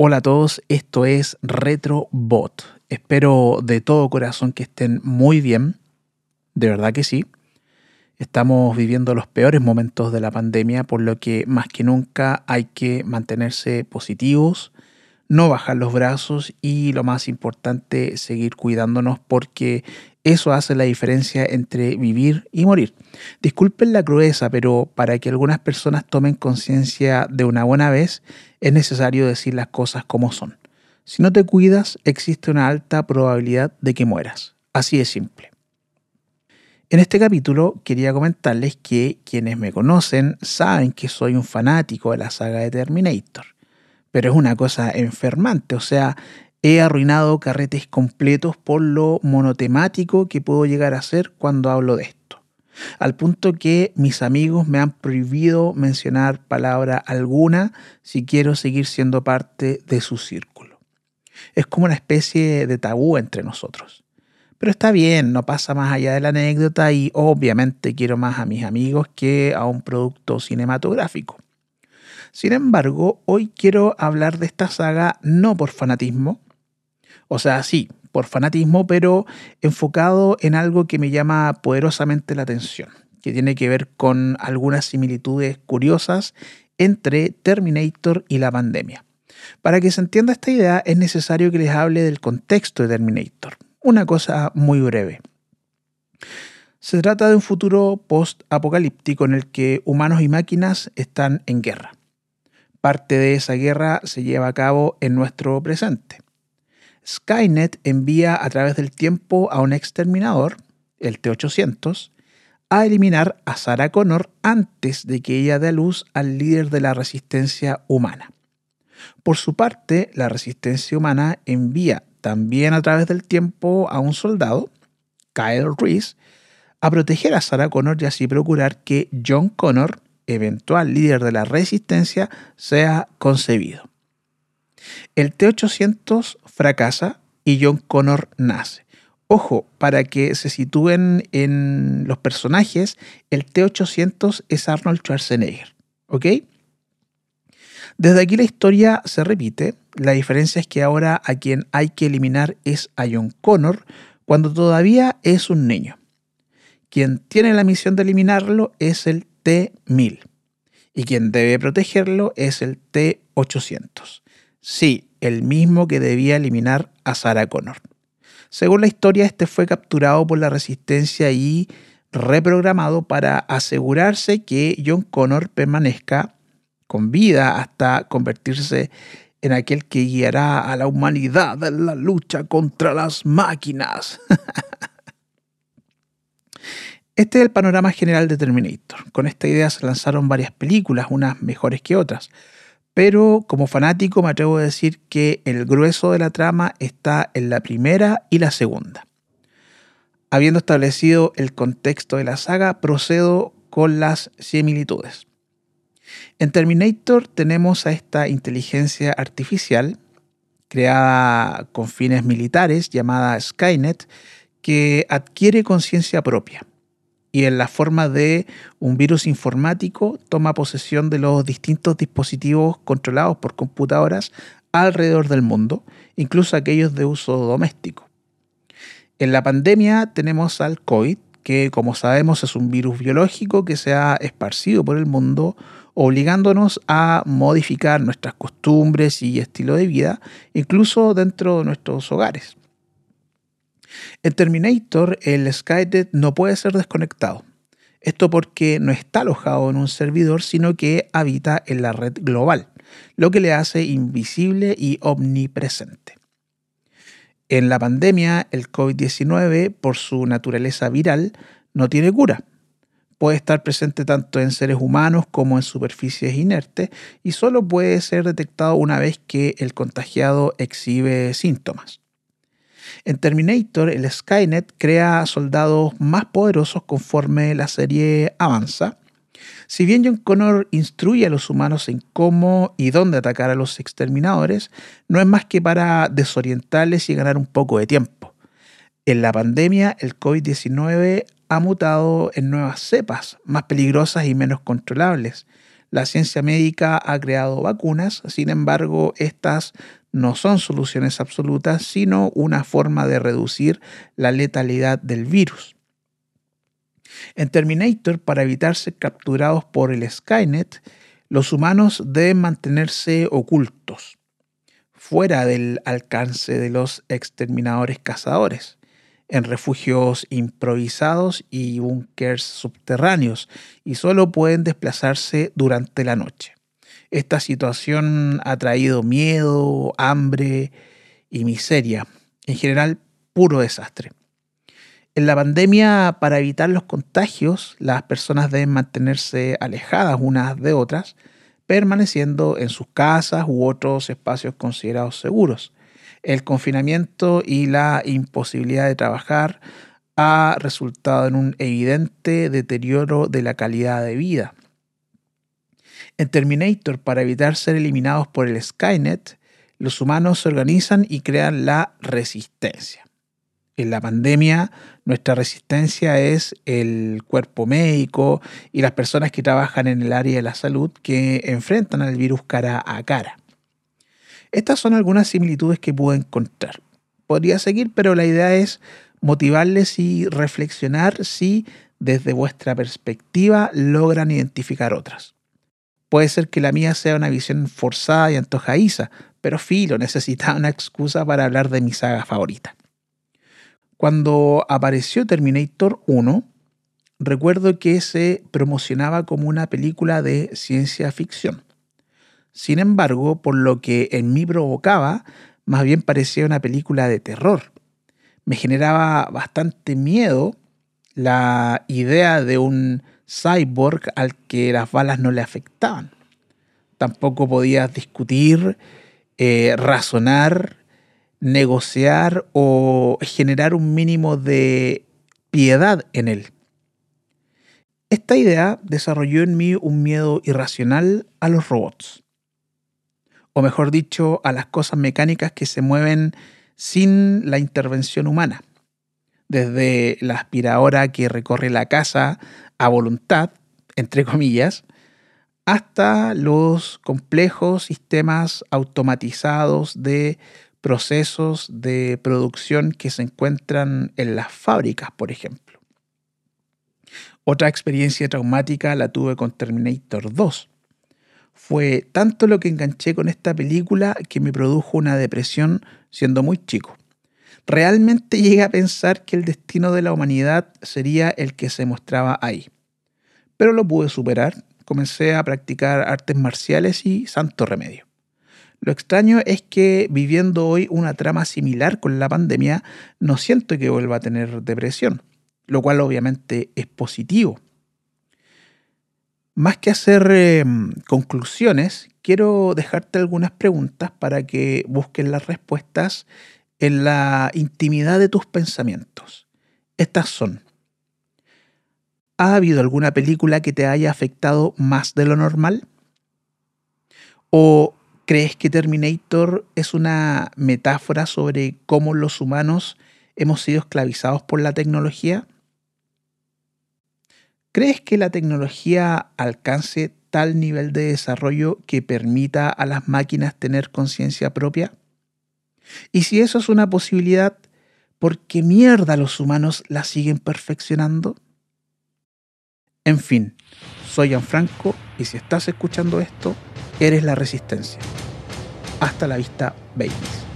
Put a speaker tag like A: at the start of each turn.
A: Hola a todos, esto es RetroBot. Espero de todo corazón que estén muy bien, de verdad que sí. Estamos viviendo los peores momentos de la pandemia, por lo que más que nunca hay que mantenerse positivos, no bajar los brazos y lo más importante, seguir cuidándonos porque eso hace la diferencia entre vivir y morir. Disculpen la crudeza, pero para que algunas personas tomen conciencia de una buena vez, es necesario decir las cosas como son. Si no te cuidas, existe una alta probabilidad de que mueras. Así de simple. En este capítulo quería comentarles que quienes me conocen saben que soy un fanático de la saga de Terminator pero es una cosa enfermante, o sea, he arruinado carretes completos por lo monotemático que puedo llegar a ser cuando hablo de esto. Al punto que mis amigos me han prohibido mencionar palabra alguna si quiero seguir siendo parte de su círculo. Es como una especie de tabú entre nosotros. Pero está bien, no pasa más allá de la anécdota y obviamente quiero más a mis amigos que a un producto cinematográfico. Sin embargo, hoy quiero hablar de esta saga no por fanatismo, o sea, sí, por fanatismo, pero enfocado en algo que me llama poderosamente la atención, que tiene que ver con algunas similitudes curiosas entre Terminator y la pandemia. Para que se entienda esta idea es necesario que les hable del contexto de Terminator. Una cosa muy breve. Se trata de un futuro post-apocalíptico en el que humanos y máquinas están en guerra. Parte de esa guerra se lleva a cabo en nuestro presente. Skynet envía a través del tiempo a un exterminador, el T-800, a eliminar a Sarah Connor antes de que ella dé a luz al líder de la resistencia humana. Por su parte, la resistencia humana envía también a través del tiempo a un soldado, Kyle Reese, a proteger a Sarah Connor y así procurar que John Connor eventual líder de la resistencia sea concebido. El T-800 fracasa y John Connor nace. Ojo, para que se sitúen en los personajes, el T-800 es Arnold Schwarzenegger. ¿Ok? Desde aquí la historia se repite. La diferencia es que ahora a quien hay que eliminar es a John Connor cuando todavía es un niño. Quien tiene la misión de eliminarlo es el T-1000 y quien debe protegerlo es el T-800. Sí, el mismo que debía eliminar a Sarah Connor. Según la historia, este fue capturado por la resistencia y reprogramado para asegurarse que John Connor permanezca con vida hasta convertirse en aquel que guiará a la humanidad en la lucha contra las máquinas. Este es el panorama general de Terminator. Con esta idea se lanzaron varias películas, unas mejores que otras. Pero como fanático me atrevo a decir que el grueso de la trama está en la primera y la segunda. Habiendo establecido el contexto de la saga, procedo con las similitudes. En Terminator tenemos a esta inteligencia artificial creada con fines militares llamada Skynet que adquiere conciencia propia y en la forma de un virus informático toma posesión de los distintos dispositivos controlados por computadoras alrededor del mundo, incluso aquellos de uso doméstico. En la pandemia tenemos al COVID, que como sabemos es un virus biológico que se ha esparcido por el mundo, obligándonos a modificar nuestras costumbres y estilo de vida, incluso dentro de nuestros hogares. En Terminator, el Skynet no puede ser desconectado. Esto porque no está alojado en un servidor, sino que habita en la red global, lo que le hace invisible y omnipresente. En la pandemia, el COVID-19, por su naturaleza viral, no tiene cura. Puede estar presente tanto en seres humanos como en superficies inertes y solo puede ser detectado una vez que el contagiado exhibe síntomas. En Terminator, el Skynet crea soldados más poderosos conforme la serie avanza. Si bien John Connor instruye a los humanos en cómo y dónde atacar a los exterminadores, no es más que para desorientarles y ganar un poco de tiempo. En la pandemia, el COVID-19 ha mutado en nuevas cepas, más peligrosas y menos controlables, La ciencia médica ha creado vacunas, sin embargo, estas no son soluciones absolutas, sino una forma de reducir la letalidad del virus. En Terminator, para evitar ser capturados por el Skynet, los humanos deben mantenerse ocultos, fuera del alcance de los exterminadores cazadores, en refugios improvisados y búnkers subterráneos, y solo pueden desplazarse durante la noche. Esta situación ha traído miedo, hambre y miseria, en general puro desastre. En la pandemia, para evitar los contagios, las personas deben mantenerse alejadas unas de otras, permaneciendo en sus casas u otros espacios considerados seguros. El confinamiento y la imposibilidad de trabajar ha resultado en un evidente deterioro de la calidad de vida. En Terminator, para evitar ser eliminados por el Skynet, los humanos se organizan y crean la resistencia en la pandemia nuestra resistencia es el cuerpo médico y las personas que trabajan en el área de la salud que enfrentan al virus cara a cara. Estas son algunas similitudes que pude encontrar. Podría seguir, pero la idea es motivarles y reflexionar si desde vuestra perspectiva logran identificar otras. Puede ser que la mía sea una visión forzada y antojadiza, pero filo, necesitaba una excusa para hablar de mi saga favorita. Cuando apareció Terminator 1, recuerdo que se promocionaba como una película de ciencia ficción. Sin embargo, por lo que en mí provocaba, más bien parecía una película de terror. Me generaba bastante miedo la idea de un cyborg al que las balas no le afectaban. Tampoco podías discutir, eh, razonar negociar o generar un mínimo de piedad en él. Esta idea desarrolló en mí un miedo irracional a los robots, o mejor dicho, a las cosas mecánicas que se mueven sin la intervención humana, desde la aspiradora que recorre la casa a voluntad, entre comillas, hasta los complejos sistemas automatizados de procesos de producción que se encuentran en las fábricas, por ejemplo. Otra experiencia traumática la tuve con Terminator 2. Fue tanto lo que enganché con esta película que me produjo una depresión siendo muy chico. Realmente llegué a pensar que el destino de la humanidad sería el que se mostraba ahí. Pero lo pude superar, comencé a practicar artes marciales y santo remedio. Lo extraño es que viviendo hoy una trama similar con la pandemia, no siento que vuelva a tener depresión, lo cual obviamente es positivo. Más que hacer em, conclusiones, quiero dejarte algunas preguntas para que busques las respuestas en la intimidad de tus pensamientos. Estas son, ¿ha habido alguna película que te haya afectado más de lo normal? ¿O ¿Crees que Terminator es una metáfora sobre cómo los humanos hemos sido esclavizados por la tecnología? ¿Crees que la tecnología alcance tal nivel de desarrollo que permita a las máquinas tener conciencia propia? Y si eso es una posibilidad, ¿por qué mierda los humanos la siguen perfeccionando? En fin, soy Gianfranco y si estás escuchando esto, eres la resistencia. Hasta la vista, babies.